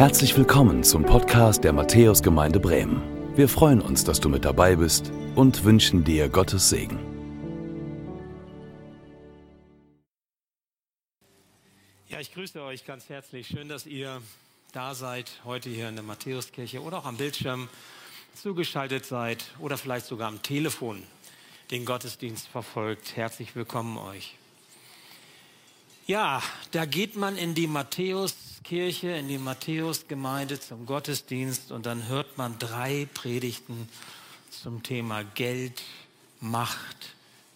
Herzlich willkommen zum Podcast der Matthäusgemeinde Bremen. Wir freuen uns, dass du mit dabei bist und wünschen dir Gottes Segen. Ja, ich grüße euch ganz herzlich. Schön, dass ihr da seid, heute hier in der Matthäuskirche oder auch am Bildschirm zugeschaltet seid oder vielleicht sogar am Telefon den Gottesdienst verfolgt. Herzlich willkommen euch. Ja, da geht man in die Matthäuskirche, in die Matthäusgemeinde zum Gottesdienst und dann hört man drei Predigten zum Thema Geld, Macht,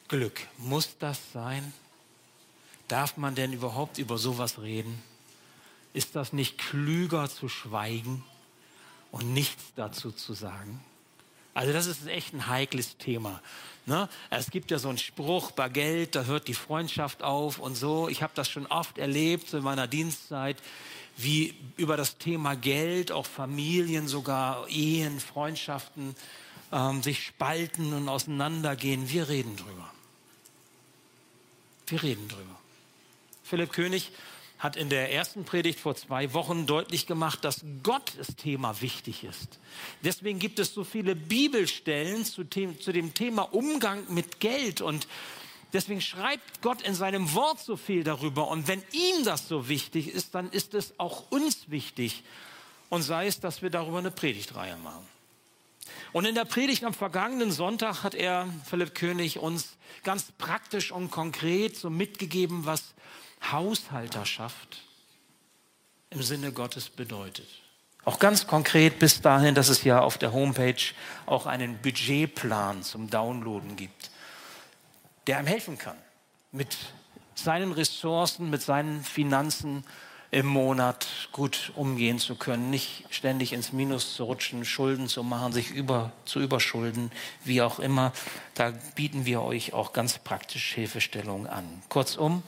Glück. Muss das sein? Darf man denn überhaupt über sowas reden? Ist das nicht klüger zu schweigen und nichts dazu zu sagen? Also das ist echt ein heikles Thema. Ne? Es gibt ja so einen Spruch, bei Geld, da hört die Freundschaft auf und so. Ich habe das schon oft erlebt in meiner Dienstzeit, wie über das Thema Geld auch Familien, sogar Ehen, Freundschaften ähm, sich spalten und auseinandergehen. Wir reden drüber. Wir reden drüber. Philipp König hat in der ersten Predigt vor zwei Wochen deutlich gemacht, dass Gott das Thema wichtig ist. Deswegen gibt es so viele Bibelstellen zu, zu dem Thema Umgang mit Geld und Deswegen schreibt Gott in seinem Wort so viel darüber. Und wenn ihm das so wichtig ist, dann ist es auch uns wichtig. Und sei es, dass wir darüber eine Predigtreihe machen. Und in der Predigt am vergangenen Sonntag hat er, Philipp König, uns ganz praktisch und konkret so mitgegeben, was Haushalterschaft im Sinne Gottes bedeutet. Auch ganz konkret bis dahin, dass es ja auf der Homepage auch einen Budgetplan zum Downloaden gibt, der einem helfen kann, mit seinen Ressourcen, mit seinen Finanzen im Monat gut umgehen zu können, nicht ständig ins Minus zu rutschen, Schulden zu machen, sich über, zu überschulden, wie auch immer. Da bieten wir euch auch ganz praktisch Hilfestellungen an. Kurzum,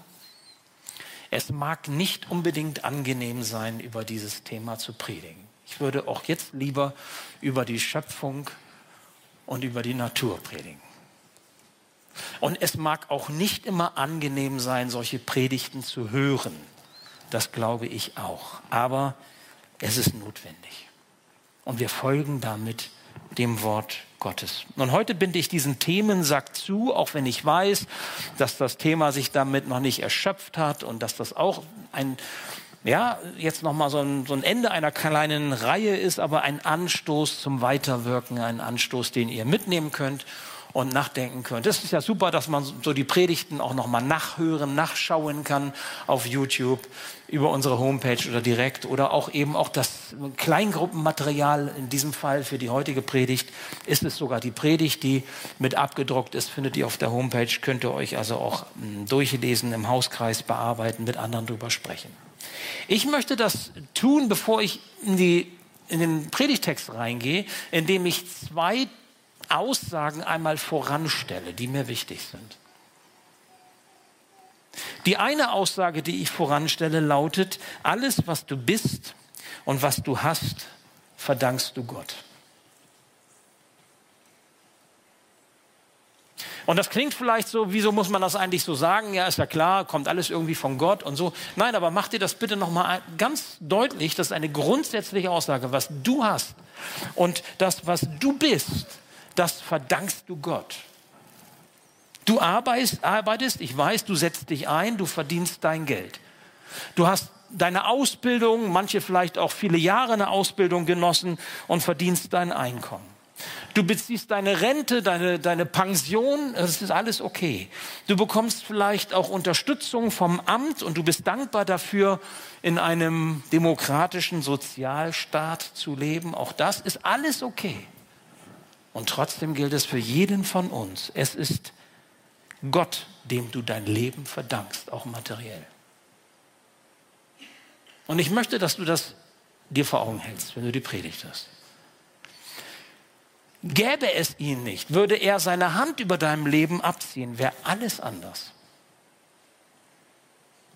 es mag nicht unbedingt angenehm sein, über dieses Thema zu predigen. Ich würde auch jetzt lieber über die Schöpfung und über die Natur predigen. Und es mag auch nicht immer angenehm sein, solche Predigten zu hören. Das glaube ich auch. Aber es ist notwendig. Und wir folgen damit dem Wort Gottes. Und heute binde ich diesen Themensack zu, auch wenn ich weiß, dass das Thema sich damit noch nicht erschöpft hat und dass das auch ein, ja, jetzt nochmal so ein, so ein Ende einer kleinen Reihe ist, aber ein Anstoß zum Weiterwirken, ein Anstoß, den ihr mitnehmen könnt und nachdenken könnt. Das ist ja super, dass man so die Predigten auch nochmal nachhören, nachschauen kann auf YouTube, über unsere Homepage oder direkt oder auch eben auch das Kleingruppenmaterial in diesem Fall für die heutige Predigt ist es sogar die Predigt, die mit abgedruckt ist, findet ihr auf der Homepage, könnt ihr euch also auch hm, durchlesen, im Hauskreis bearbeiten, mit anderen drüber sprechen. Ich möchte das tun, bevor ich in, die, in den Predigtext reingehe, indem ich zwei Aussagen einmal voranstelle, die mir wichtig sind. Die eine Aussage, die ich voranstelle, lautet, alles, was du bist und was du hast, verdankst du Gott. Und das klingt vielleicht so, wieso muss man das eigentlich so sagen? Ja, ist ja klar, kommt alles irgendwie von Gott und so. Nein, aber mach dir das bitte nochmal ganz deutlich, das ist eine grundsätzliche Aussage, was du hast und das, was du bist, das verdankst du Gott. Du arbeitest, ich weiß, du setzt dich ein, du verdienst dein Geld. Du hast deine Ausbildung, manche vielleicht auch viele Jahre eine Ausbildung genossen und verdienst dein Einkommen. Du beziehst deine Rente, deine, deine Pension, das ist alles okay. Du bekommst vielleicht auch Unterstützung vom Amt und du bist dankbar dafür, in einem demokratischen Sozialstaat zu leben. Auch das ist alles okay. Und trotzdem gilt es für jeden von uns. Es ist Gott, dem du dein Leben verdankst, auch materiell. Und ich möchte, dass du das dir vor Augen hältst, wenn du die Predigt hast. Gäbe es ihn nicht, würde er seine Hand über deinem Leben abziehen, wäre alles anders.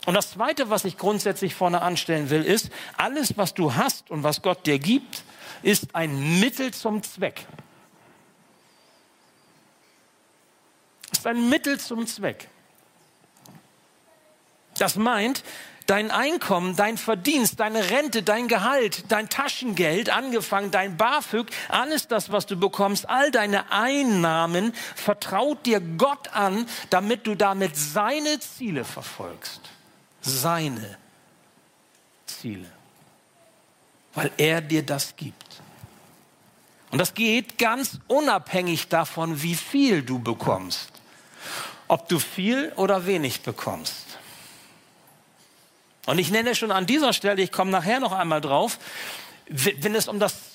Und das Zweite, was ich grundsätzlich vorne anstellen will, ist, alles, was du hast und was Gott dir gibt, ist ein Mittel zum Zweck. Ist ein Mittel zum Zweck. Das meint, dein Einkommen, dein Verdienst, deine Rente, dein Gehalt, dein Taschengeld, angefangen dein BAföG, alles das, was du bekommst, all deine Einnahmen, vertraut dir Gott an, damit du damit seine Ziele verfolgst. Seine Ziele. Weil er dir das gibt. Und das geht ganz unabhängig davon, wie viel du bekommst. Ob du viel oder wenig bekommst. Und ich nenne schon an dieser Stelle, ich komme nachher noch einmal drauf, wenn es um das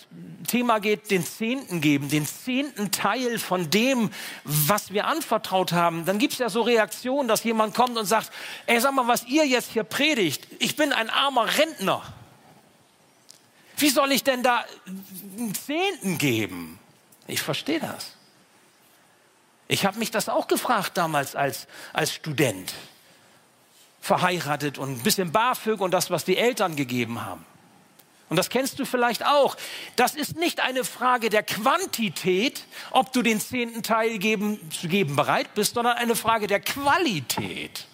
Thema geht, den Zehnten geben, den zehnten Teil von dem, was wir anvertraut haben, dann gibt es ja so Reaktionen, dass jemand kommt und sagt, ey, sag mal, was ihr jetzt hier predigt, ich bin ein armer Rentner. Wie soll ich denn da einen Zehnten geben? Ich verstehe das. Ich habe mich das auch gefragt damals als, als Student. Verheiratet und ein bisschen BAföG und das, was die Eltern gegeben haben. Und das kennst du vielleicht auch. Das ist nicht eine Frage der Quantität, ob du den zehnten Teil geben, zu geben bereit bist, sondern eine Frage der Qualität.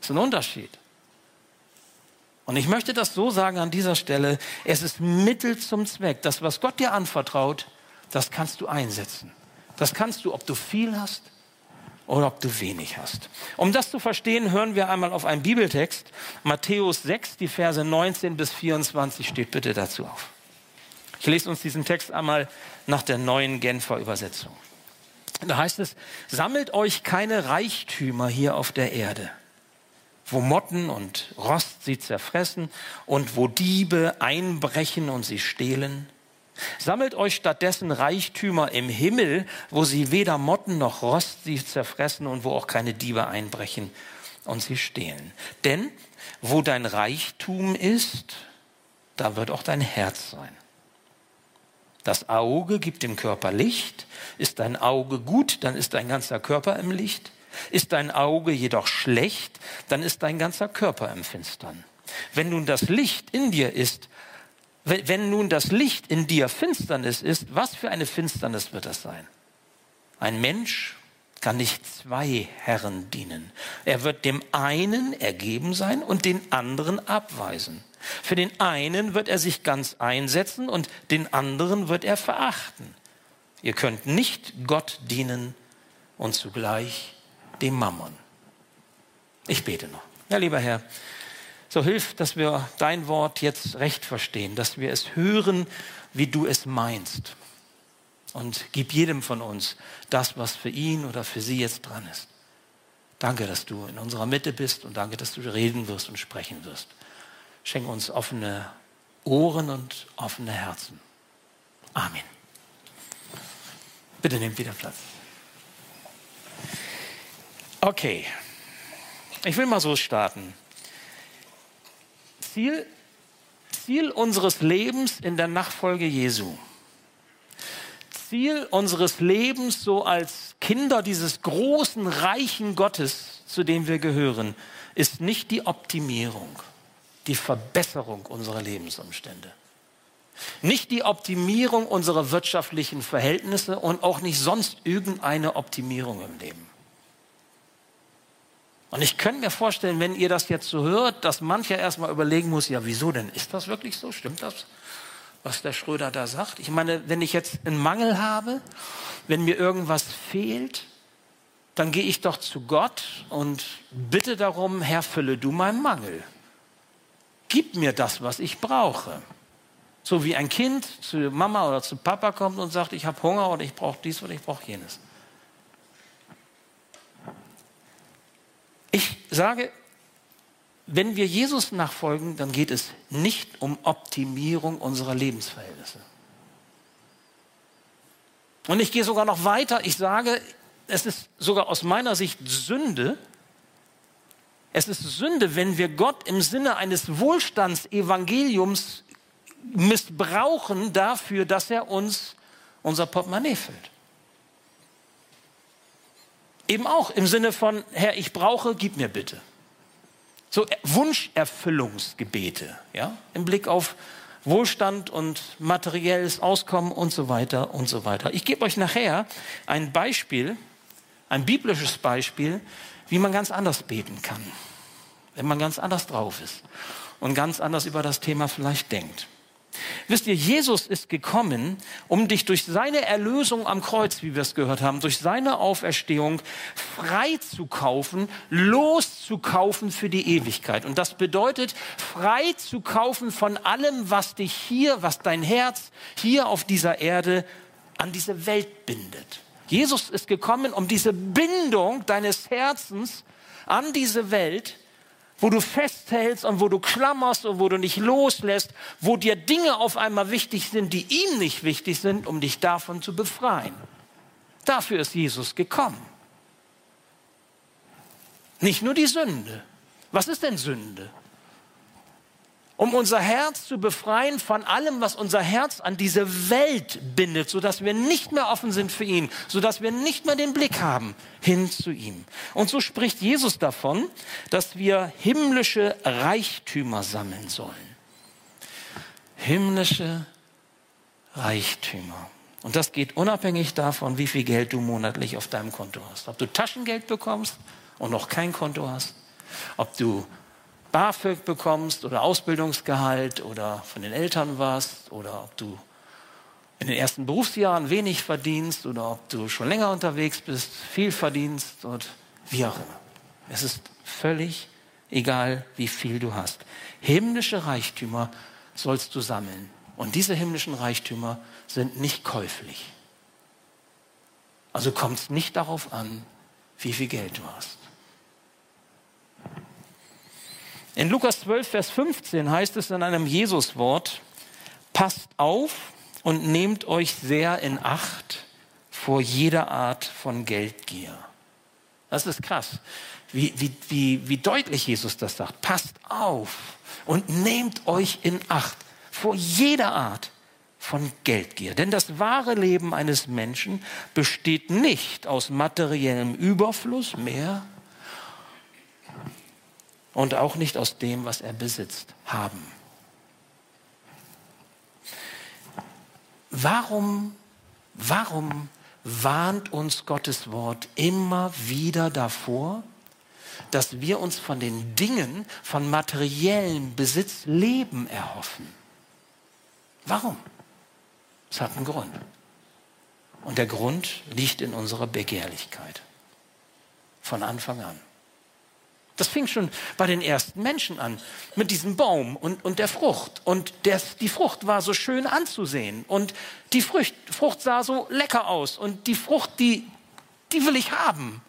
Das ist ein Unterschied. Und ich möchte das so sagen an dieser Stelle, es ist Mittel zum Zweck. Das, was Gott dir anvertraut, das kannst du einsetzen. Das kannst du, ob du viel hast oder ob du wenig hast. Um das zu verstehen, hören wir einmal auf einen Bibeltext. Matthäus 6, die Verse 19 bis 24 steht bitte dazu auf. Ich lese uns diesen Text einmal nach der neuen Genfer Übersetzung. Da heißt es, sammelt euch keine Reichtümer hier auf der Erde wo Motten und Rost sie zerfressen und wo Diebe einbrechen und sie stehlen. Sammelt euch stattdessen Reichtümer im Himmel, wo sie weder Motten noch Rost sie zerfressen und wo auch keine Diebe einbrechen und sie stehlen. Denn wo dein Reichtum ist, da wird auch dein Herz sein. Das Auge gibt dem Körper Licht. Ist dein Auge gut, dann ist dein ganzer Körper im Licht. Ist dein Auge jedoch schlecht, dann ist dein ganzer Körper im Finstern. Wenn nun das Licht in dir ist, wenn nun das Licht in dir Finsternis ist, was für eine Finsternis wird das sein? Ein Mensch kann nicht zwei Herren dienen. Er wird dem einen ergeben sein und den anderen abweisen. Für den einen wird er sich ganz einsetzen und den anderen wird er verachten. Ihr könnt nicht Gott dienen und zugleich dem Mammon. Ich bete noch. Ja, lieber Herr, so hilf, dass wir dein Wort jetzt recht verstehen, dass wir es hören, wie du es meinst. Und gib jedem von uns das, was für ihn oder für sie jetzt dran ist. Danke, dass du in unserer Mitte bist und danke, dass du reden wirst und sprechen wirst. Schenk uns offene Ohren und offene Herzen. Amen. Bitte nehmt wieder Platz. Okay, ich will mal so starten. Ziel, Ziel unseres Lebens in der Nachfolge Jesu. Ziel unseres Lebens so als Kinder dieses großen, reichen Gottes, zu dem wir gehören, ist nicht die Optimierung, die Verbesserung unserer Lebensumstände. Nicht die Optimierung unserer wirtschaftlichen Verhältnisse und auch nicht sonst irgendeine Optimierung im Leben. Und ich könnte mir vorstellen, wenn ihr das jetzt so hört, dass mancher erstmal überlegen muss, ja, wieso denn? Ist das wirklich so? Stimmt das, was der Schröder da sagt? Ich meine, wenn ich jetzt einen Mangel habe, wenn mir irgendwas fehlt, dann gehe ich doch zu Gott und bitte darum, Herr, fülle du meinen Mangel. Gib mir das, was ich brauche. So wie ein Kind zu Mama oder zu Papa kommt und sagt, ich habe Hunger oder ich brauche dies oder ich brauche jenes. Ich sage, wenn wir Jesus nachfolgen, dann geht es nicht um Optimierung unserer Lebensverhältnisse. Und ich gehe sogar noch weiter. Ich sage, es ist sogar aus meiner Sicht Sünde. Es ist Sünde, wenn wir Gott im Sinne eines Wohlstandsevangeliums missbrauchen dafür, dass er uns unser Portemonnaie füllt. Eben auch im Sinne von, Herr, ich brauche, gib mir bitte. So Wunscherfüllungsgebete, ja, im Blick auf Wohlstand und materielles Auskommen und so weiter und so weiter. Ich gebe euch nachher ein Beispiel, ein biblisches Beispiel, wie man ganz anders beten kann. wenn man ganz anders drauf ist und ganz anders über das Thema vielleicht denkt. Wisst ihr, Jesus ist gekommen, um dich durch seine Erlösung am Kreuz, wie wir es gehört haben, durch seine Auferstehung frei zu kaufen, loszukaufen für die Ewigkeit. Und das bedeutet, frei zu kaufen von allem, was dich hier, was dein Herz hier auf dieser Erde an diese Welt bindet. Jesus ist gekommen, um diese Bindung deines Herzens an diese Welt wo du festhältst und wo du klammerst und wo du nicht loslässt, wo dir Dinge auf einmal wichtig sind, die ihm nicht wichtig sind, um dich davon zu befreien. Dafür ist Jesus gekommen. Nicht nur die Sünde. Was ist denn Sünde? Um unser Herz zu befreien von allem, was unser Herz an diese Welt bindet, sodass wir nicht mehr offen sind für ihn, sodass wir nicht mehr den Blick haben hin zu ihm. Und so spricht Jesus davon, dass wir himmlische Reichtümer sammeln sollen. Himmlische Reichtümer. Und das geht unabhängig davon, wie viel Geld du monatlich auf deinem Konto hast. Ob du Taschengeld bekommst und noch kein Konto hast, ob du BAföG bekommst oder Ausbildungsgehalt oder von den Eltern warst oder ob du in den ersten Berufsjahren wenig verdienst oder ob du schon länger unterwegs bist, viel verdienst und wie auch immer. Es ist völlig egal, wie viel du hast. Himmlische Reichtümer sollst du sammeln. Und diese himmlischen Reichtümer sind nicht käuflich. Also kommt es nicht darauf an, wie viel Geld du hast. In Lukas 12, Vers 15 heißt es in einem Jesuswort, passt auf und nehmt euch sehr in Acht vor jeder Art von Geldgier. Das ist krass, wie, wie, wie, wie deutlich Jesus das sagt. Passt auf und nehmt euch in Acht vor jeder Art von Geldgier. Denn das wahre Leben eines Menschen besteht nicht aus materiellem Überfluss mehr und auch nicht aus dem, was er besitzt, haben. Warum, warum warnt uns Gottes Wort immer wieder davor, dass wir uns von den Dingen, von materiellem Besitz Leben erhoffen? Warum? Es hat einen Grund. Und der Grund liegt in unserer Begehrlichkeit. Von Anfang an. Das fing schon bei den ersten Menschen an, mit diesem Baum und, und der Frucht. Und der, die Frucht war so schön anzusehen. Und die Frucht, Frucht sah so lecker aus. Und die Frucht, die, die will ich haben.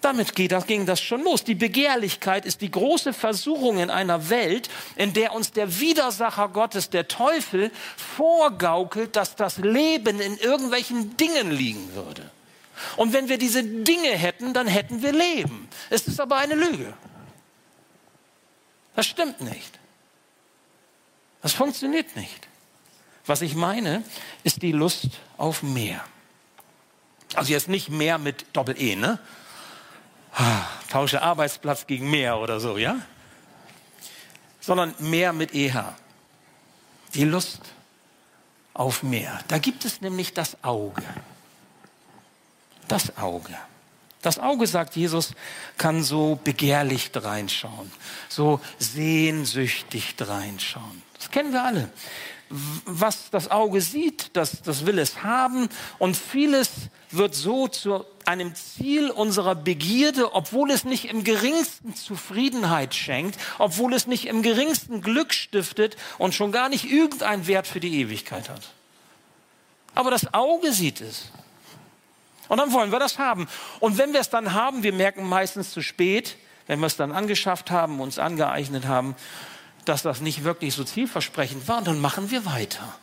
Damit ging das schon los. Die Begehrlichkeit ist die große Versuchung in einer Welt, in der uns der Widersacher Gottes, der Teufel, vorgaukelt, dass das Leben in irgendwelchen Dingen liegen würde. Und wenn wir diese Dinge hätten, dann hätten wir Leben. Es ist aber eine Lüge. Das stimmt nicht. Das funktioniert nicht. Was ich meine, ist die Lust auf mehr. Also jetzt nicht mehr mit Doppel-E, ne? Tausche Arbeitsplatz gegen mehr oder so, ja? Sondern mehr mit EH. Die Lust auf mehr. Da gibt es nämlich das Auge. Das Auge. Das Auge, sagt Jesus, kann so begehrlich reinschauen, so sehnsüchtig reinschauen. Das kennen wir alle. Was das Auge sieht, das, das will es haben und vieles wird so zu einem Ziel unserer Begierde, obwohl es nicht im geringsten Zufriedenheit schenkt, obwohl es nicht im geringsten Glück stiftet und schon gar nicht irgendeinen Wert für die Ewigkeit hat. Aber das Auge sieht es. Und dann wollen wir das haben. Und wenn wir es dann haben, wir merken meistens zu spät, wenn wir es dann angeschafft haben, uns angeeignet haben, dass das nicht wirklich so zielversprechend war, und dann machen wir weiter.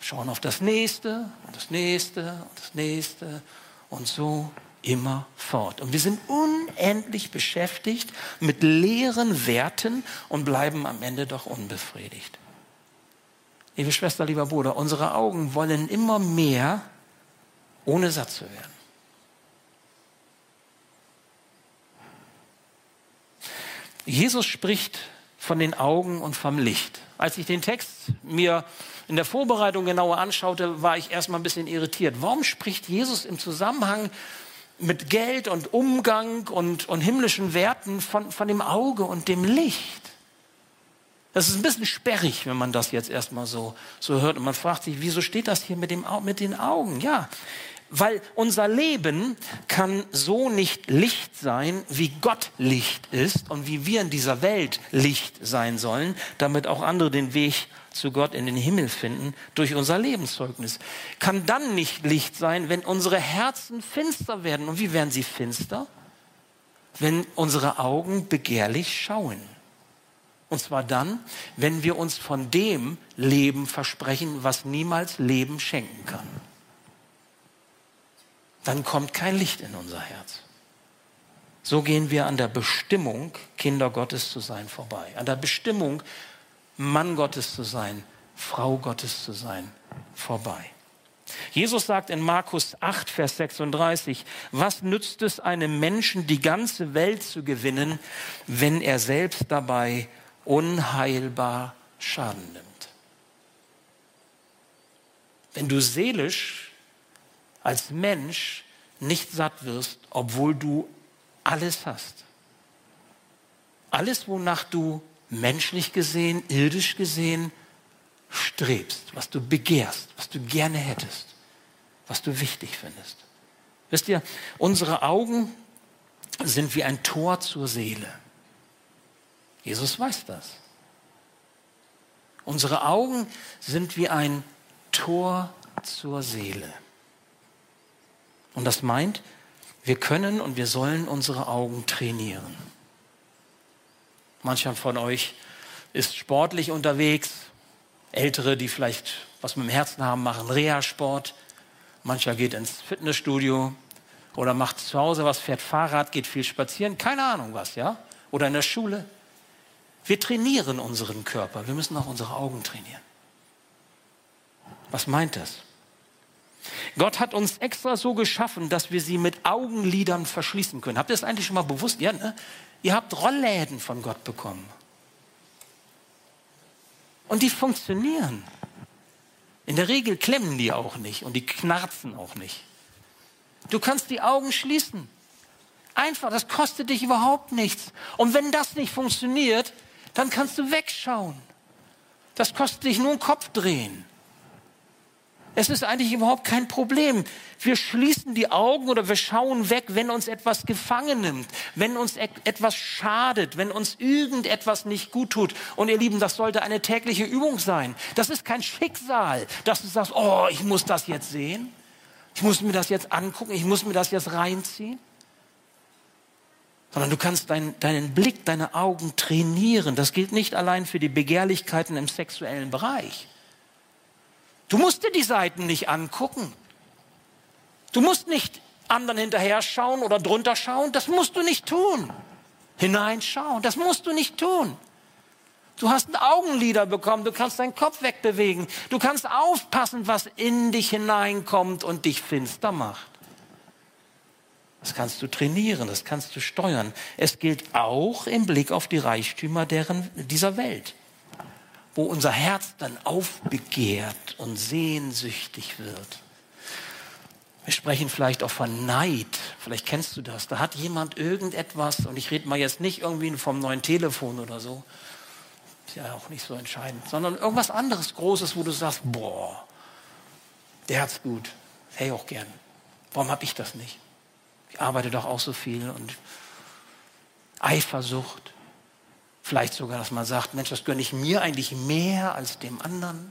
Schauen auf das nächste und das nächste und das nächste und so immer fort. Und wir sind unendlich beschäftigt mit leeren Werten und bleiben am Ende doch unbefriedigt. Liebe Schwester, lieber Bruder, unsere Augen wollen immer mehr, ohne satt zu werden. Jesus spricht von den Augen und vom Licht. Als ich den Text mir in der Vorbereitung genauer anschaute, war ich erstmal ein bisschen irritiert. Warum spricht Jesus im Zusammenhang mit Geld und Umgang und, und himmlischen Werten von, von dem Auge und dem Licht. Das ist ein bisschen sperrig, wenn man das jetzt erstmal so, so hört. Und man fragt sich, wieso steht das hier mit, dem, mit den Augen? Ja, weil unser Leben kann so nicht Licht sein, wie Gott Licht ist und wie wir in dieser Welt Licht sein sollen, damit auch andere den Weg zu Gott in den Himmel finden durch unser Lebenszeugnis. Kann dann nicht Licht sein, wenn unsere Herzen finster werden. Und wie werden sie finster? Wenn unsere Augen begehrlich schauen. Und zwar dann, wenn wir uns von dem Leben versprechen, was niemals Leben schenken kann. Dann kommt kein Licht in unser Herz. So gehen wir an der Bestimmung, Kinder Gottes zu sein, vorbei. An der Bestimmung, Mann Gottes zu sein, Frau Gottes zu sein, vorbei. Jesus sagt in Markus 8, Vers 36, was nützt es einem Menschen, die ganze Welt zu gewinnen, wenn er selbst dabei unheilbar Schaden nimmt? Wenn du seelisch als Mensch nicht satt wirst, obwohl du alles hast. Alles, wonach du menschlich gesehen, irdisch gesehen strebst, was du begehrst, was du gerne hättest, was du wichtig findest. Wisst ihr, unsere Augen sind wie ein Tor zur Seele. Jesus weiß das. Unsere Augen sind wie ein Tor zur Seele. Und das meint, wir können und wir sollen unsere Augen trainieren. Mancher von euch ist sportlich unterwegs. Ältere, die vielleicht was mit dem Herzen haben, machen Reha-Sport. Mancher geht ins Fitnessstudio oder macht zu Hause was, fährt Fahrrad, geht viel spazieren. Keine Ahnung was, ja? Oder in der Schule. Wir trainieren unseren Körper. Wir müssen auch unsere Augen trainieren. Was meint das? Gott hat uns extra so geschaffen, dass wir sie mit Augenlidern verschließen können. Habt ihr das eigentlich schon mal bewusst? Ja, ne? Ihr habt Rollläden von Gott bekommen. Und die funktionieren. In der Regel klemmen die auch nicht und die knarzen auch nicht. Du kannst die Augen schließen. Einfach, das kostet dich überhaupt nichts. Und wenn das nicht funktioniert, dann kannst du wegschauen. Das kostet dich nur einen Kopf drehen. Es ist eigentlich überhaupt kein Problem. Wir schließen die Augen oder wir schauen weg, wenn uns etwas gefangen nimmt, wenn uns etwas schadet, wenn uns irgendetwas nicht gut tut. Und ihr Lieben, das sollte eine tägliche Übung sein. Das ist kein Schicksal, dass du sagst, oh, ich muss das jetzt sehen. Ich muss mir das jetzt angucken, ich muss mir das jetzt reinziehen. Sondern du kannst dein, deinen Blick, deine Augen trainieren. Das gilt nicht allein für die Begehrlichkeiten im sexuellen Bereich. Du musst dir die Seiten nicht angucken. Du musst nicht anderen hinterher schauen oder drunter schauen. Das musst du nicht tun. Hineinschauen, das musst du nicht tun. Du hast Augenlider bekommen, du kannst deinen Kopf wegbewegen. Du kannst aufpassen, was in dich hineinkommt und dich finster macht. Das kannst du trainieren, das kannst du steuern. Es gilt auch im Blick auf die Reichtümer deren, dieser Welt wo unser Herz dann aufbegehrt und sehnsüchtig wird. Wir sprechen vielleicht auch von Neid. Vielleicht kennst du das. Da hat jemand irgendetwas, und ich rede mal jetzt nicht irgendwie vom neuen Telefon oder so, ist ja auch nicht so entscheidend, sondern irgendwas anderes Großes, wo du sagst, boah, der hat's gut, ich auch gern. Warum habe ich das nicht? Ich arbeite doch auch so viel und Eifersucht. Vielleicht sogar, dass man sagt, Mensch, das gönne ich mir eigentlich mehr als dem anderen.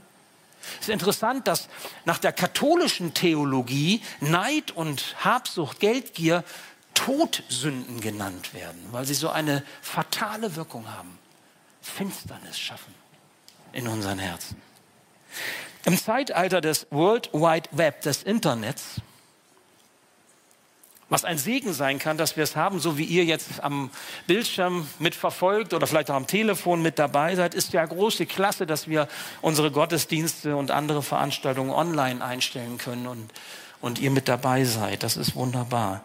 Es ist interessant, dass nach der katholischen Theologie Neid und Habsucht, Geldgier Todsünden genannt werden, weil sie so eine fatale Wirkung haben. Finsternis schaffen in unseren Herzen. Im Zeitalter des World Wide Web, des Internets, was ein Segen sein kann, dass wir es haben, so wie ihr jetzt am Bildschirm mitverfolgt oder vielleicht auch am Telefon mit dabei seid, ist ja große Klasse, dass wir unsere Gottesdienste und andere Veranstaltungen online einstellen können und, und ihr mit dabei seid. Das ist wunderbar.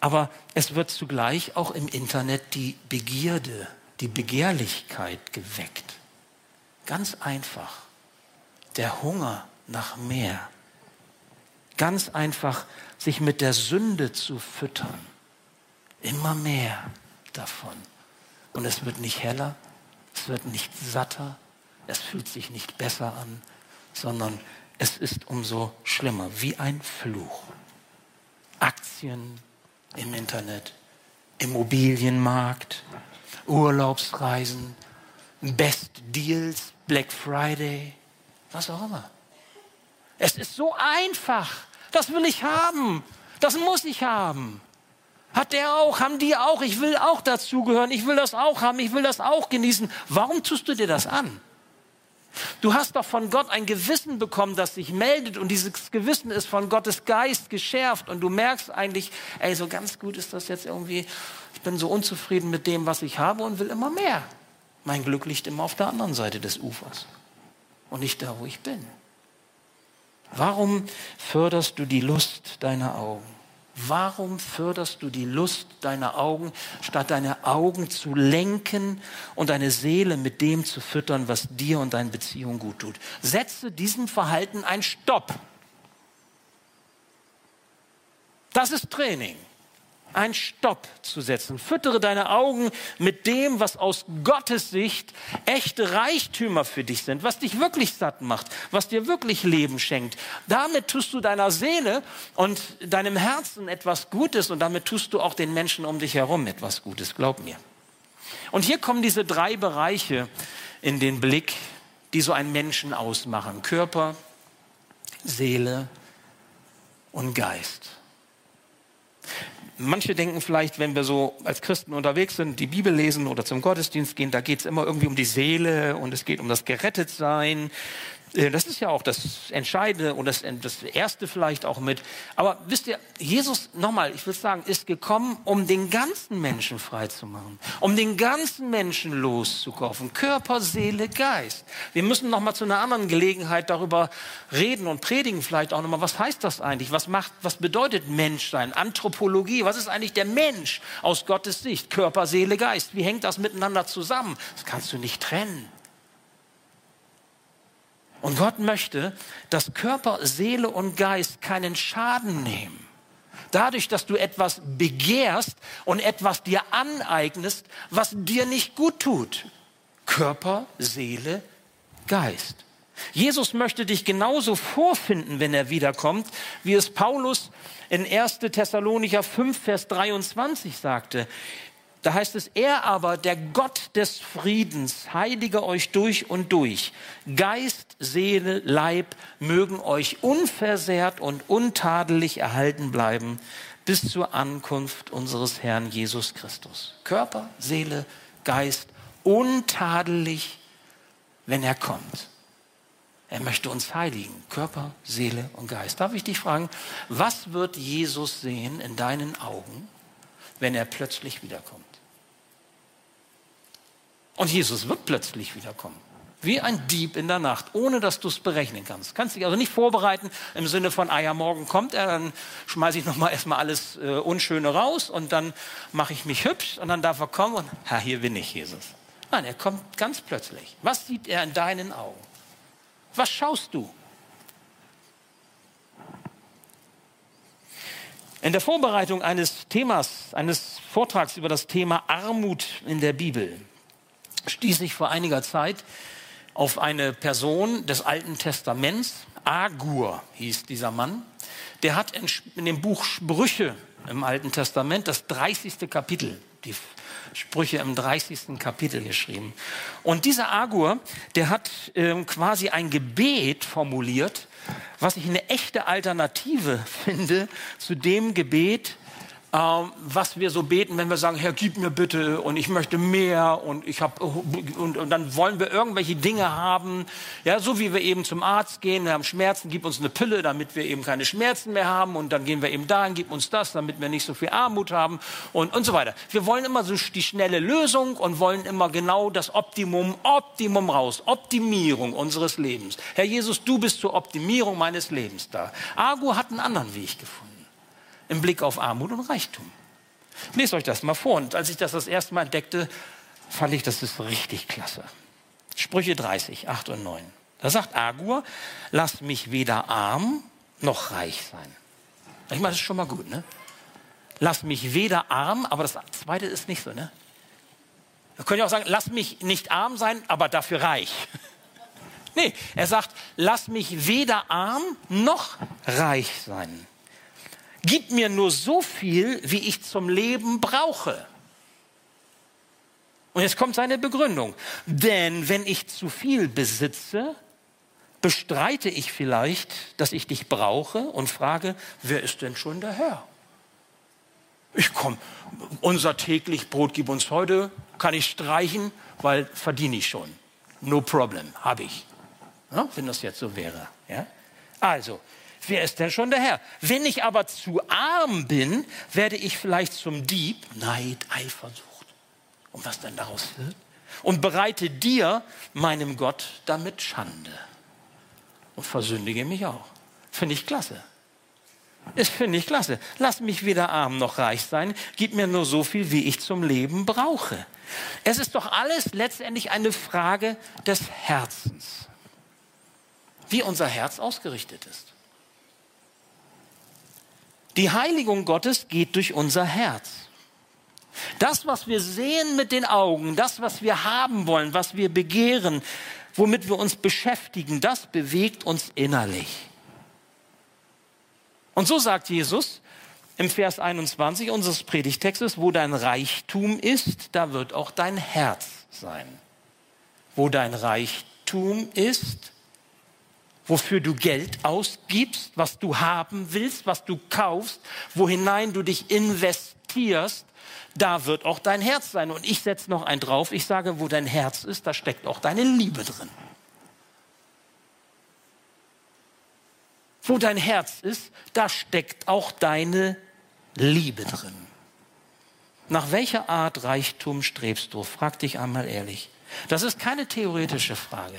Aber es wird zugleich auch im Internet die Begierde, die Begehrlichkeit geweckt. Ganz einfach. Der Hunger nach mehr. Ganz einfach, sich mit der Sünde zu füttern. Immer mehr davon. Und es wird nicht heller, es wird nicht satter, es fühlt sich nicht besser an, sondern es ist umso schlimmer, wie ein Fluch. Aktien im Internet, Immobilienmarkt, Urlaubsreisen, Best Deals, Black Friday, was auch immer. Es ist so einfach. Das will ich haben. Das muss ich haben. Hat der auch, haben die auch. Ich will auch dazugehören. Ich will das auch haben. Ich will das auch genießen. Warum tust du dir das an? Du hast doch von Gott ein Gewissen bekommen, das sich meldet und dieses Gewissen ist von Gottes Geist geschärft und du merkst eigentlich, ey, so ganz gut ist das jetzt irgendwie, ich bin so unzufrieden mit dem, was ich habe und will immer mehr. Mein Glück liegt immer auf der anderen Seite des Ufers und nicht da, wo ich bin. Warum förderst du die Lust deiner Augen? Warum förderst du die Lust deiner Augen, statt deine Augen zu lenken und deine Seele mit dem zu füttern, was dir und deinen Beziehungen gut tut? Setze diesem Verhalten ein Stopp. Das ist Training einen Stopp zu setzen. Füttere deine Augen mit dem, was aus Gottes Sicht echte Reichtümer für dich sind, was dich wirklich satt macht, was dir wirklich Leben schenkt. Damit tust du deiner Seele und deinem Herzen etwas Gutes und damit tust du auch den Menschen um dich herum etwas Gutes, glaub mir. Und hier kommen diese drei Bereiche in den Blick, die so einen Menschen ausmachen. Körper, Seele und Geist. Manche denken vielleicht, wenn wir so als Christen unterwegs sind, die Bibel lesen oder zum Gottesdienst gehen, da geht es immer irgendwie um die Seele und es geht um das Gerettetsein. Äh, das ist ja auch das Entscheidende und das, das Erste vielleicht auch mit. Aber wisst ihr, Jesus, nochmal, ich will sagen, ist gekommen, um den ganzen Menschen frei zu machen, um den ganzen Menschen loszukaufen. Körper, Seele, Geist. Wir müssen nochmal zu einer anderen Gelegenheit darüber reden und predigen vielleicht auch nochmal, was heißt das eigentlich? Was macht, was bedeutet Menschsein? Anthropologie, was ist eigentlich der Mensch aus Gottes Sicht? Körper, Seele, Geist. Wie hängt das miteinander zusammen? Das kannst du nicht trennen. Und Gott möchte, dass Körper, Seele und Geist keinen Schaden nehmen. Dadurch, dass du etwas begehrst und etwas dir aneignest, was dir nicht gut tut. Körper, Seele, Geist. Jesus möchte dich genauso vorfinden, wenn er wiederkommt, wie es Paulus in 1. Thessalonicher 5, Vers 23 sagte. Da heißt es, er aber, der Gott des Friedens, heilige euch durch und durch. Geist, Seele, Leib mögen euch unversehrt und untadelig erhalten bleiben bis zur Ankunft unseres Herrn Jesus Christus. Körper, Seele, Geist, untadelig, wenn er kommt. Er möchte uns heiligen, Körper, Seele und Geist. Darf ich dich fragen, was wird Jesus sehen in deinen Augen, wenn er plötzlich wiederkommt? Und Jesus wird plötzlich wiederkommen. Wie ein Dieb in der Nacht, ohne dass du es berechnen kannst. Kannst dich also nicht vorbereiten im Sinne von, ah ja, morgen kommt er, dann schmeiße ich nochmal erstmal alles äh, Unschöne raus und dann mache ich mich hübsch und dann darf er kommen und, ha, hier bin ich, Jesus. Nein, er kommt ganz plötzlich. Was sieht er in deinen Augen? Was schaust du? In der Vorbereitung eines Themas, eines Vortrags über das Thema Armut in der Bibel, stieß ich vor einiger Zeit auf eine Person des Alten Testaments. Agur hieß dieser Mann. Der hat in, dem Buch Sprüche im Alten Testament das 30. Kapitel, die Sprüche im 30. Kapitel geschrieben. Und dieser Agur, der hat ähm, quasi ein Gebet formuliert, was ich eine echte Alternative finde zu dem Gebet, was wir so beten, wenn wir sagen, Herr, gib mir bitte und ich möchte mehr und ich habe und, und, dann wollen wir irgendwelche Dinge haben, ja, so wie wir eben zum Arzt gehen, wir haben Schmerzen, gib uns eine Pille, damit wir eben keine Schmerzen mehr haben und dann gehen wir eben dahin, gib uns das, damit wir nicht so viel Armut haben und und so weiter. Wir wollen immer so die schnelle Lösung und wollen immer genau das Optimum, Optimum raus, Optimierung unseres Lebens. Herr Jesus, du bist zur Optimierung meines Lebens da. Agu hat einen anderen Weg gefunden im Blick auf Armut und Reichtum. Ich lese euch das mal vor. Und als ich das das erste Mal entdeckte, fand ich, das ist richtig klasse. Sprüche 30, 8 und 9. Da sagt Agur, lass mich weder arm noch reich sein. Ich meine, das ist schon mal gut, ne? Lass mich weder arm, aber das zweite ist nicht so, ne? Wir können ja auch sagen, lass mich nicht arm sein, aber dafür reich. Nee, er sagt, lass mich weder arm noch reich sein. Gib mir nur so viel, wie ich zum Leben brauche. Und jetzt kommt seine Begründung. Denn wenn ich zu viel besitze, bestreite ich vielleicht, dass ich dich brauche und frage, wer ist denn schon der Herr? Ich komme, unser täglich Brot gib uns heute, kann ich streichen, weil verdiene ich schon. No problem, habe ich. Ja, wenn das jetzt so wäre. Ja? Also, wer ist denn schon der Herr? Wenn ich aber zu arm bin, werde ich vielleicht zum Dieb, Neid, Eifersucht. Und was denn daraus wird? Und bereite dir, meinem Gott, damit Schande. Und versündige mich auch. Finde ich klasse. Das finde ich klasse. Lass mich weder arm noch reich sein. Gib mir nur so viel, wie ich zum Leben brauche. Es ist doch alles letztendlich eine Frage des Herzens. Wie unser Herz ausgerichtet ist. Die Heiligung Gottes geht durch unser Herz. Das, was wir sehen mit den Augen, das, was wir haben wollen, was wir begehren, womit wir uns beschäftigen, das bewegt uns innerlich. Und so sagt Jesus im Vers 21 unseres Predigtextes, wo dein Reichtum ist, da wird auch dein Herz sein. Wo dein Reichtum ist, wofür du Geld ausgibst, was du haben willst, was du kaufst, wohinein du dich investierst, da wird auch dein Herz sein. Und ich setze noch ein drauf, ich sage, wo dein Herz ist, da steckt auch deine Liebe drin. Wo dein Herz ist, da steckt auch deine Liebe drin. Nach welcher Art Reichtum strebst du? Frag dich einmal ehrlich. Das ist keine theoretische Frage,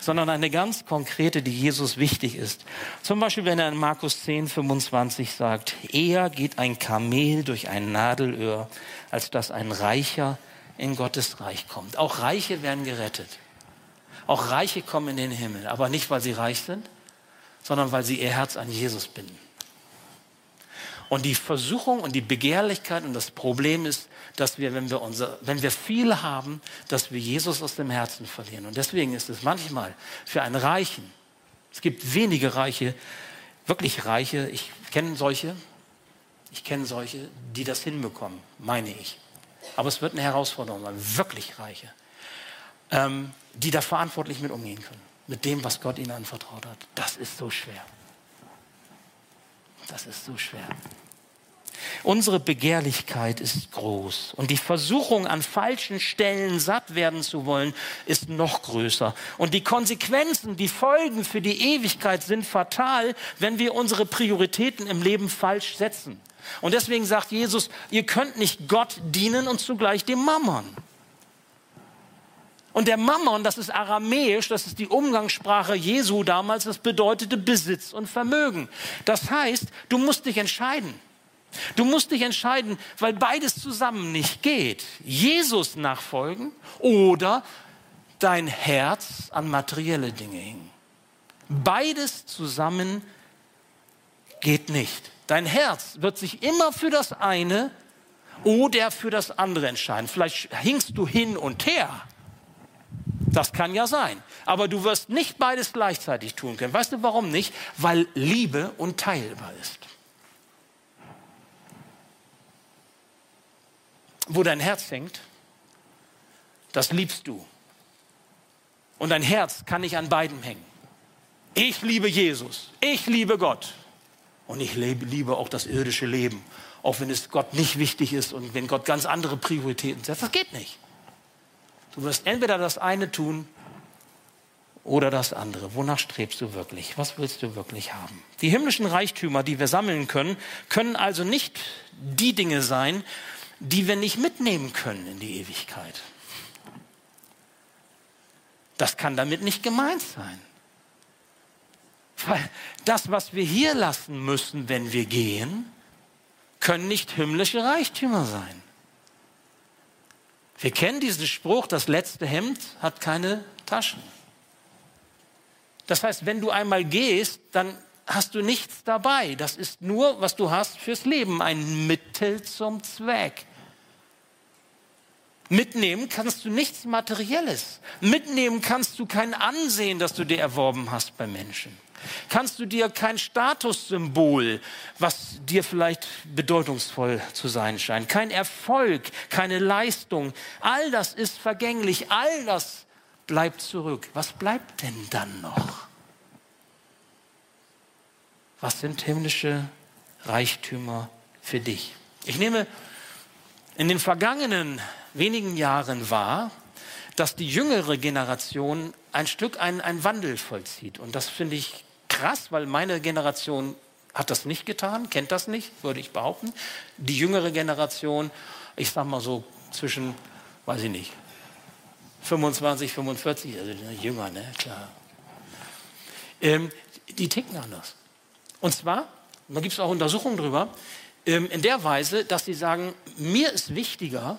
sondern eine ganz konkrete, die Jesus wichtig ist. Zum Beispiel, wenn er in Markus 10, 25 sagt, eher geht ein Kamel durch ein Nadelöhr, als dass ein Reicher in Gottes Reich kommt. Auch Reiche werden gerettet. Auch Reiche kommen in den Himmel, aber nicht, weil sie reich sind, sondern weil sie ihr Herz an Jesus binden. Und die Versuchung und die Begehrlichkeit und das Problem ist, dass wir, wenn wir, unser, wenn wir viel haben, dass wir Jesus aus dem Herzen verlieren. Und deswegen ist es manchmal für einen Reichen, es gibt wenige Reiche, wirklich Reiche, ich kenne solche, ich kenne solche, die das hinbekommen, meine ich. Aber es wird eine Herausforderung sein, wirklich Reiche, ähm, die da verantwortlich mit umgehen können mit dem, was Gott ihnen anvertraut hat. Das ist so schwer. Das ist so schwer. Unsere Begehrlichkeit ist groß und die Versuchung, an falschen Stellen satt werden zu wollen, ist noch größer. Und die Konsequenzen, die Folgen für die Ewigkeit sind fatal, wenn wir unsere Prioritäten im Leben falsch setzen. Und deswegen sagt Jesus, ihr könnt nicht Gott dienen und zugleich dem Mammon. Und der Mammon, das ist aramäisch, das ist die Umgangssprache Jesu damals, das bedeutete Besitz und Vermögen. Das heißt, du musst dich entscheiden. Du musst dich entscheiden, weil beides zusammen nicht geht. Jesus nachfolgen oder dein Herz an materielle Dinge hängen. Beides zusammen geht nicht. Dein Herz wird sich immer für das eine oder für das andere entscheiden. Vielleicht hingst du hin und her. Das kann ja sein. Aber du wirst nicht beides gleichzeitig tun können. Weißt du warum nicht? Weil Liebe unteilbar ist. Wo dein Herz hängt, das liebst du. Und dein Herz kann nicht an beiden hängen. Ich liebe Jesus, ich liebe Gott und ich liebe auch das irdische Leben, auch wenn es Gott nicht wichtig ist und wenn Gott ganz andere Prioritäten setzt. Das geht nicht. Du wirst entweder das eine tun oder das andere. Wonach strebst du wirklich? Was willst du wirklich haben? Die himmlischen Reichtümer, die wir sammeln können, können also nicht die Dinge sein, die wir nicht mitnehmen können in die Ewigkeit. Das kann damit nicht gemeint sein. Weil das, was wir hier lassen müssen, wenn wir gehen, können nicht himmlische Reichtümer sein. Wir kennen diesen Spruch, das letzte Hemd hat keine Taschen. Das heißt, wenn du einmal gehst, dann hast du nichts dabei. Das ist nur, was du hast fürs Leben, ein Mittel zum Zweck. Mitnehmen kannst du nichts Materielles. Mitnehmen kannst du kein Ansehen, das du dir erworben hast bei Menschen. Kannst du dir kein Statussymbol, was dir vielleicht bedeutungsvoll zu sein scheint, kein Erfolg, keine Leistung, all das ist vergänglich, all das bleibt zurück. Was bleibt denn dann noch? Was sind himmlische Reichtümer für dich? Ich nehme in den vergangenen wenigen Jahren wahr, dass die jüngere Generation ein Stück einen, Wandel vollzieht. Und das finde ich krass, weil meine Generation hat das nicht getan, kennt das nicht, würde ich behaupten. Die jüngere Generation, ich sage mal so zwischen, weiß ich nicht, 25, 45, also jünger, ne, klar. Ähm, die ticken anders. Und zwar, da gibt es auch Untersuchungen drüber, ähm, in der Weise, dass sie sagen, mir ist wichtiger,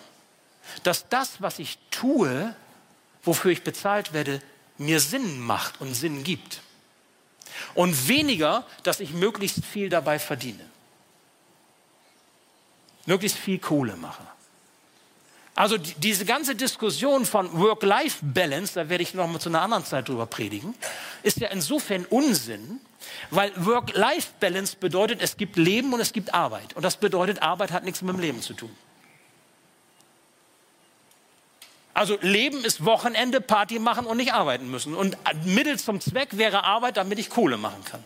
dass das, was ich tue, wofür ich bezahlt werde, mir Sinn macht und Sinn gibt. Und weniger, dass ich möglichst viel dabei verdiene. Möglichst viel Kohle mache. Also die, diese ganze Diskussion von Work-Life-Balance, da werde ich noch mal zu einer anderen Zeit drüber predigen, ist ja insofern Unsinn, weil Work-Life-Balance bedeutet, es gibt Leben und es gibt Arbeit. Und das bedeutet, Arbeit hat nichts mit dem Leben zu tun. Also Leben ist Wochenende, Party machen und nicht arbeiten müssen. Und Mittel zum Zweck wäre Arbeit, damit ich Kohle machen kann.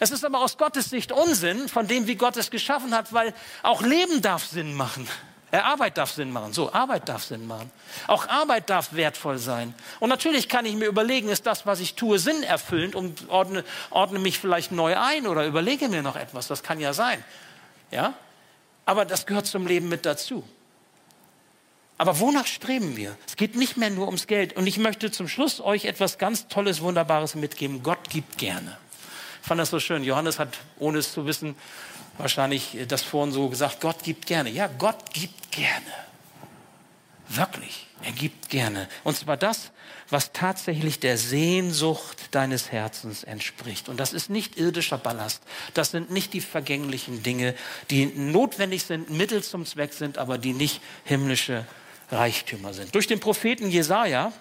Es ist aber aus Gottes Sicht Unsinn von dem, wie Gott es geschaffen hat, weil auch Leben darf Sinn machen. Arbeit darf Sinn machen. So, Arbeit darf Sinn machen. Auch Arbeit darf wertvoll sein. Und natürlich kann ich mir überlegen, ist das, was ich tue, sinnerfüllend und ordne, ordne mich vielleicht neu ein oder überlege mir noch etwas. Das kann ja sein. Ja? Aber das gehört zum Leben mit dazu. Aber wonach streben wir? Es geht nicht mehr nur ums Geld. Und ich möchte zum Schluss euch etwas ganz Tolles, Wunderbares mitgeben. Gott gibt gerne. Ich fand das so schön. Johannes hat, ohne es zu wissen, wahrscheinlich das vorhin so gesagt, Gott gibt gerne. Ja, Gott gibt gerne. Wirklich, er gibt gerne. Und zwar das, was tatsächlich der Sehnsucht deines Herzens entspricht. Und das ist nicht irdischer Ballast. Das sind nicht die vergänglichen Dinge, die notwendig sind, Mittel zum Zweck sind, aber die nicht himmlische Reichtümer sind. Durch den Propheten Jesaja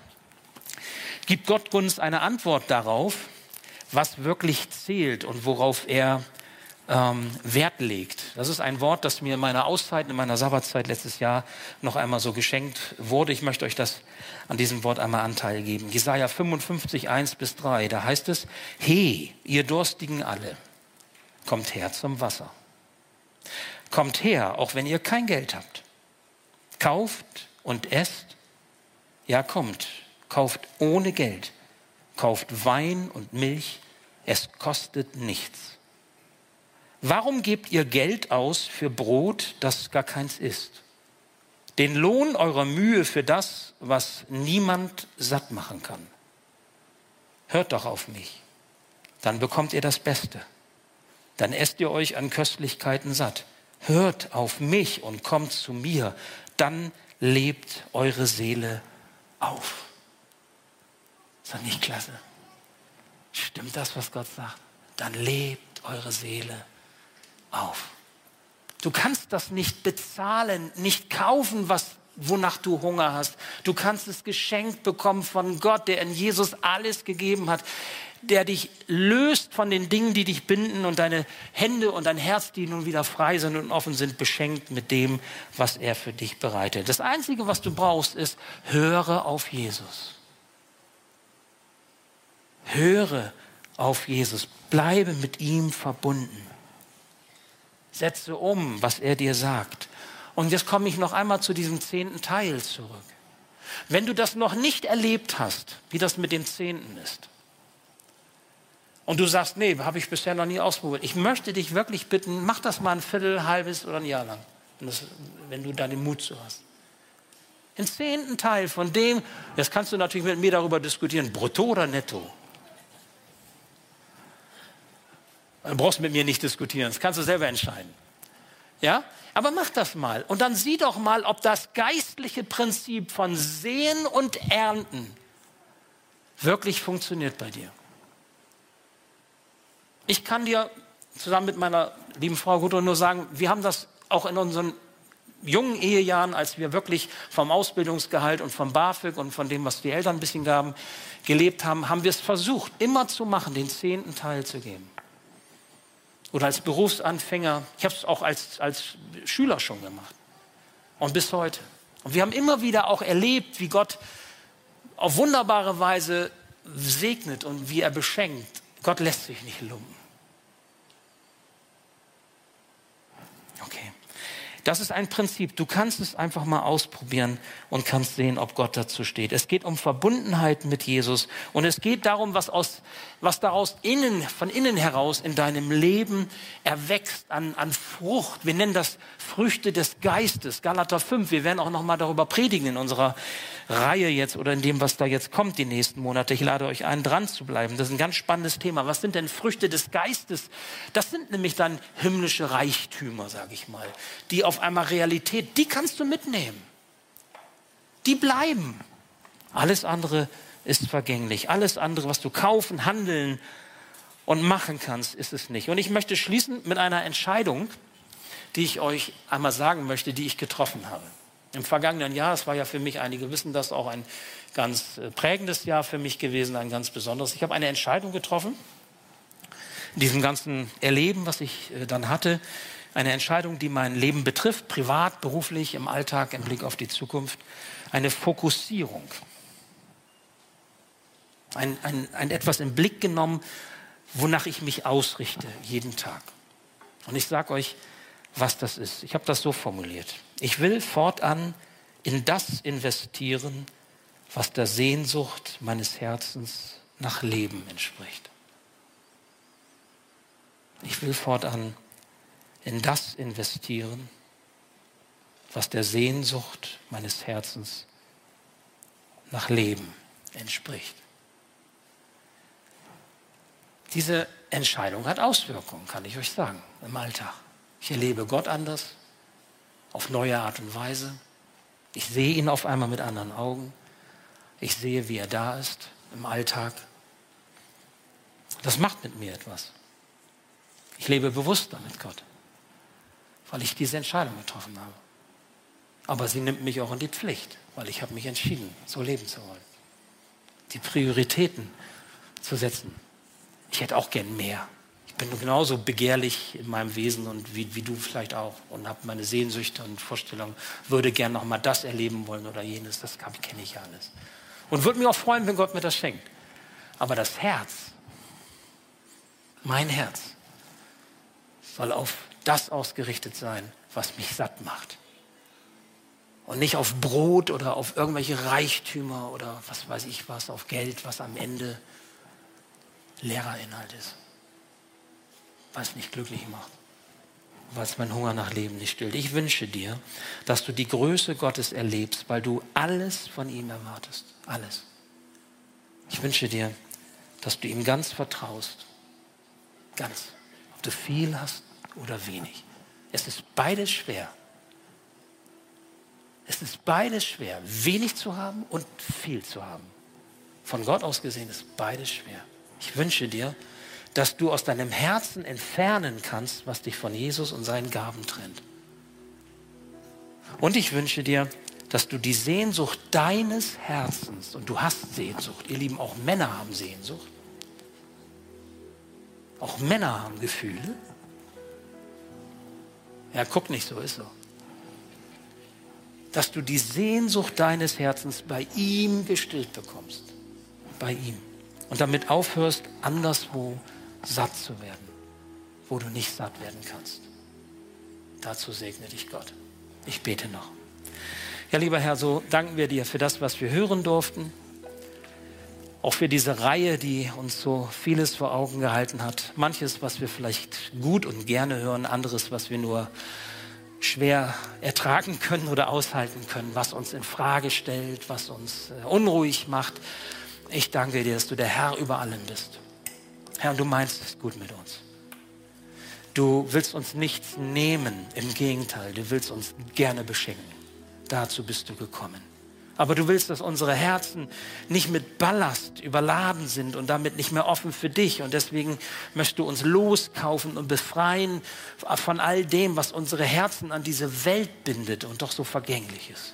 gibt Gott uns eine Antwort darauf, was wirklich zählt und worauf er ähm, Wert legt. Das ist ein Wort, das mir in meiner Auszeit, in meiner Sabbatzeit letztes Jahr noch einmal so geschenkt wurde. Ich möchte euch das an diesem Wort einmal Anteil geben. Jesaja 55, 1 bis 3, da heißt es, He, ihr Durstigen alle, kommt her zum Wasser. Kommt her, auch wenn ihr kein Geld habt. Kauft und esst. Ja, kommt, kauft ohne Geld. Kauft Wein und Milch. Es kostet nichts Warum gebt ihr Geld aus für Brot, das gar keins ist? Den Lohn eurer Mühe für das, was niemand satt machen kann. Hört doch auf mich, dann bekommt ihr das Beste. Dann esst ihr euch an Köstlichkeiten satt. Hört auf mich und kommt zu mir, dann lebt eure Seele auf. Ist das nicht klasse? Stimmt das, was Gott sagt? Dann lebt eure Seele auf. Du kannst das nicht bezahlen, nicht kaufen, was, wonach du Hunger hast. Du kannst es geschenkt bekommen von Gott, der in Jesus alles gegeben hat, der dich löst von den Dingen, die dich binden und deine Hände und dein Herz, die nun wieder frei sind und offen sind, beschenkt mit dem, was er für dich bereitet. Das Einzige, was du brauchst, ist, höre auf Jesus. Höre auf Jesus. Bleibe mit ihm verbunden. Setze um, was er dir sagt. Und jetzt komme ich noch einmal zu diesem zehnten Teil zurück. Wenn du das noch nicht erlebt hast, wie das mit dem Zehnten ist, und du sagst, nee, habe ich bisher noch nie ausprobiert, ich möchte dich wirklich bitten, mach das mal ein Viertel, halbes oder ein Jahr lang, wenn, das, wenn du da den Mut zu hast. Den zehnten Teil von dem, jetzt kannst du natürlich mit mir darüber diskutieren, brutto oder netto. Du brauchst mit mir nicht diskutieren, das kannst du selber entscheiden. Ja? Aber mach das mal und dann sieh doch mal, ob das geistliche Prinzip von Sehen und Ernten wirklich funktioniert bei dir. Ich kann dir zusammen mit meiner lieben Frau Gudrun nur sagen, wir haben das auch in unseren jungen Ehejahren, als wir wirklich vom Ausbildungsgehalt und vom BAföG und von dem, was die Eltern ein bisschen gaben, gelebt haben, haben wir es versucht, immer zu machen, den zehnten Teil zu geben. Oder als Berufsanfänger. Ich habe es auch als, als Schüler schon gemacht. Und bis heute. Und wir haben immer wieder auch erlebt, wie Gott auf wunderbare Weise segnet und wie er beschenkt. Gott lässt sich nicht lumpen. Okay. Das ist ein Prinzip. Du kannst es einfach mal ausprobieren und kannst sehen, ob Gott dazu steht. Es geht um Verbundenheit mit Jesus und es geht darum, was, aus, was daraus innen, von innen heraus in deinem Leben erwächst an, an Frucht. Wir nennen das Früchte des Geistes. Galater 5. Wir werden auch noch mal darüber predigen in unserer Reihe jetzt oder in dem, was da jetzt kommt die nächsten Monate. Ich lade euch ein, dran zu bleiben. Das ist ein ganz spannendes Thema. Was sind denn Früchte des Geistes? Das sind nämlich dann himmlische Reichtümer, sage ich mal, die auf einmal Realität, die kannst du mitnehmen. Die bleiben. Alles andere ist vergänglich. Alles andere, was du kaufen, handeln und machen kannst, ist es nicht. Und ich möchte schließen mit einer Entscheidung, die ich euch einmal sagen möchte, die ich getroffen habe. Im vergangenen Jahr, es war ja für mich, einige wissen das, auch ein ganz äh, prägendes Jahr für mich gewesen, ein ganz besonderes. Ich habe eine Entscheidung getroffen, in diesem ganzen Erleben, was ich äh, dann hatte, eine Entscheidung, die mein Leben betrifft, privat, beruflich, im Alltag, im Blick auf die Zukunft, eine Fokussierung. Ein, ein, ein etwas im Blick genommen, wonach ich mich ausrichte, jeden Tag. Und ich sage euch, was das ist. Ich habe das so formuliert. Ich will fortan in das investieren, was der Sehnsucht meines Herzens nach Leben entspricht. Ich will fortan in das investieren, was der Sehnsucht meines Herzens nach Leben entspricht. Diese Entscheidung hat Auswirkungen, kann ich euch sagen, im Alltag. Ich erlebe Gott anders, auf neue Art und Weise. Ich sehe ihn auf einmal mit anderen Augen. Ich sehe, wie er da ist im Alltag. Das macht mit mir etwas. Ich lebe bewusster mit Gott, weil ich diese Entscheidung getroffen habe. Aber sie nimmt mich auch in die Pflicht, weil ich habe mich entschieden, so leben zu wollen. Die Prioritäten zu setzen. Ich hätte auch gern mehr. Ich bin genauso begehrlich in meinem Wesen und wie, wie du vielleicht auch und habe meine Sehnsüchte und Vorstellungen, würde gern noch mal das erleben wollen oder jenes, das kenne ich ja alles. Und würde mich auch freuen, wenn Gott mir das schenkt. Aber das Herz, mein Herz, soll auf das ausgerichtet sein, was mich satt macht. Und nicht auf Brot oder auf irgendwelche Reichtümer oder was weiß ich was, auf Geld, was am Ende leerer Inhalt ist was mich glücklich macht, was mein Hunger nach Leben nicht stillt. Ich wünsche dir, dass du die Größe Gottes erlebst, weil du alles von ihm erwartest. Alles. Ich wünsche dir, dass du ihm ganz vertraust. Ganz. Ob du viel hast oder wenig. Es ist beides schwer. Es ist beides schwer, wenig zu haben und viel zu haben. Von Gott aus gesehen ist beides schwer. Ich wünsche dir, dass du aus deinem Herzen entfernen kannst, was dich von Jesus und seinen Gaben trennt. Und ich wünsche dir, dass du die Sehnsucht deines Herzens, und du hast Sehnsucht, ihr Lieben, auch Männer haben Sehnsucht, auch Männer haben Gefühle. Ja, guck nicht so, ist so. Dass du die Sehnsucht deines Herzens bei ihm gestillt bekommst. Bei ihm. Und damit aufhörst, anderswo satt zu werden, wo du nicht satt werden kannst. Dazu segne dich Gott. Ich bete noch. Ja, lieber Herr, so danken wir dir für das, was wir hören durften. Auch für diese Reihe, die uns so vieles vor Augen gehalten hat. Manches, was wir vielleicht gut und gerne hören, anderes, was wir nur schwer ertragen können oder aushalten können, was uns in Frage stellt, was uns äh, unruhig macht. Ich danke dir, dass du der Herr über allem bist. Herr, du meinst es gut mit uns. Du willst uns nichts nehmen, im Gegenteil, du willst uns gerne beschenken. Dazu bist du gekommen. Aber du willst, dass unsere Herzen nicht mit Ballast überladen sind und damit nicht mehr offen für dich. Und deswegen möchtest du uns loskaufen und befreien von all dem, was unsere Herzen an diese Welt bindet und doch so vergänglich ist.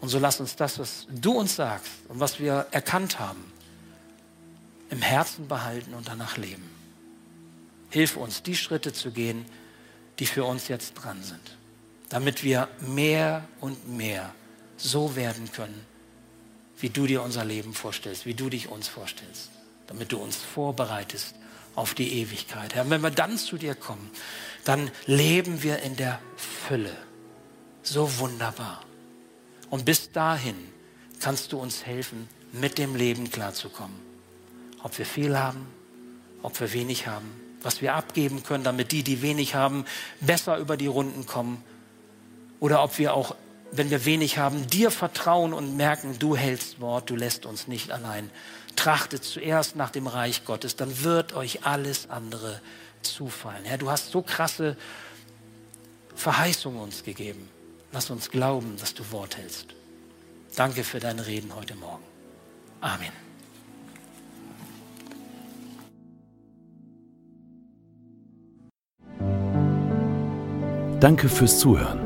Und so lass uns das, was du uns sagst und was wir erkannt haben, im Herzen behalten und danach leben. Hilf uns, die Schritte zu gehen, die für uns jetzt dran sind, damit wir mehr und mehr so werden können, wie du dir unser Leben vorstellst, wie du dich uns vorstellst, damit du uns vorbereitest auf die Ewigkeit. Herr, wenn wir dann zu dir kommen, dann leben wir in der Fülle. So wunderbar. Und bis dahin kannst du uns helfen, mit dem Leben klarzukommen. Ob wir viel haben, ob wir wenig haben, was wir abgeben können, damit die, die wenig haben, besser über die Runden kommen. Oder ob wir auch wenn wir wenig haben, dir vertrauen und merken, du hältst Wort, du lässt uns nicht allein. Trachtet zuerst nach dem Reich Gottes, dann wird euch alles andere zufallen. Herr, du hast so krasse Verheißungen uns gegeben. Lass uns glauben, dass du Wort hältst. Danke für dein Reden heute Morgen. Amen. Danke fürs Zuhören.